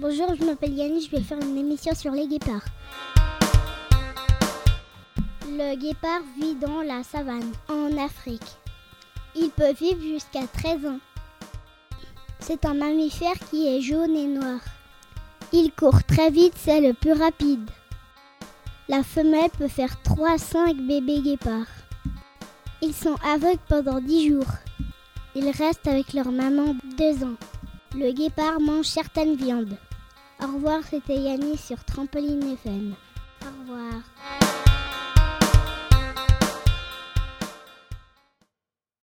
Bonjour, je m'appelle Yannis, je vais faire une émission sur les guépards. Le guépard vit dans la savane, en Afrique. Il peut vivre jusqu'à 13 ans. C'est un mammifère qui est jaune et noir. Il court très vite, c'est le plus rapide. La femelle peut faire 3 à 5 bébés guépards. Ils sont aveugles pendant 10 jours. Ils restent avec leur maman 2 ans. Le guépard mange certaines viandes. Au revoir, c'était Yannis sur Trampoline FM. Au revoir.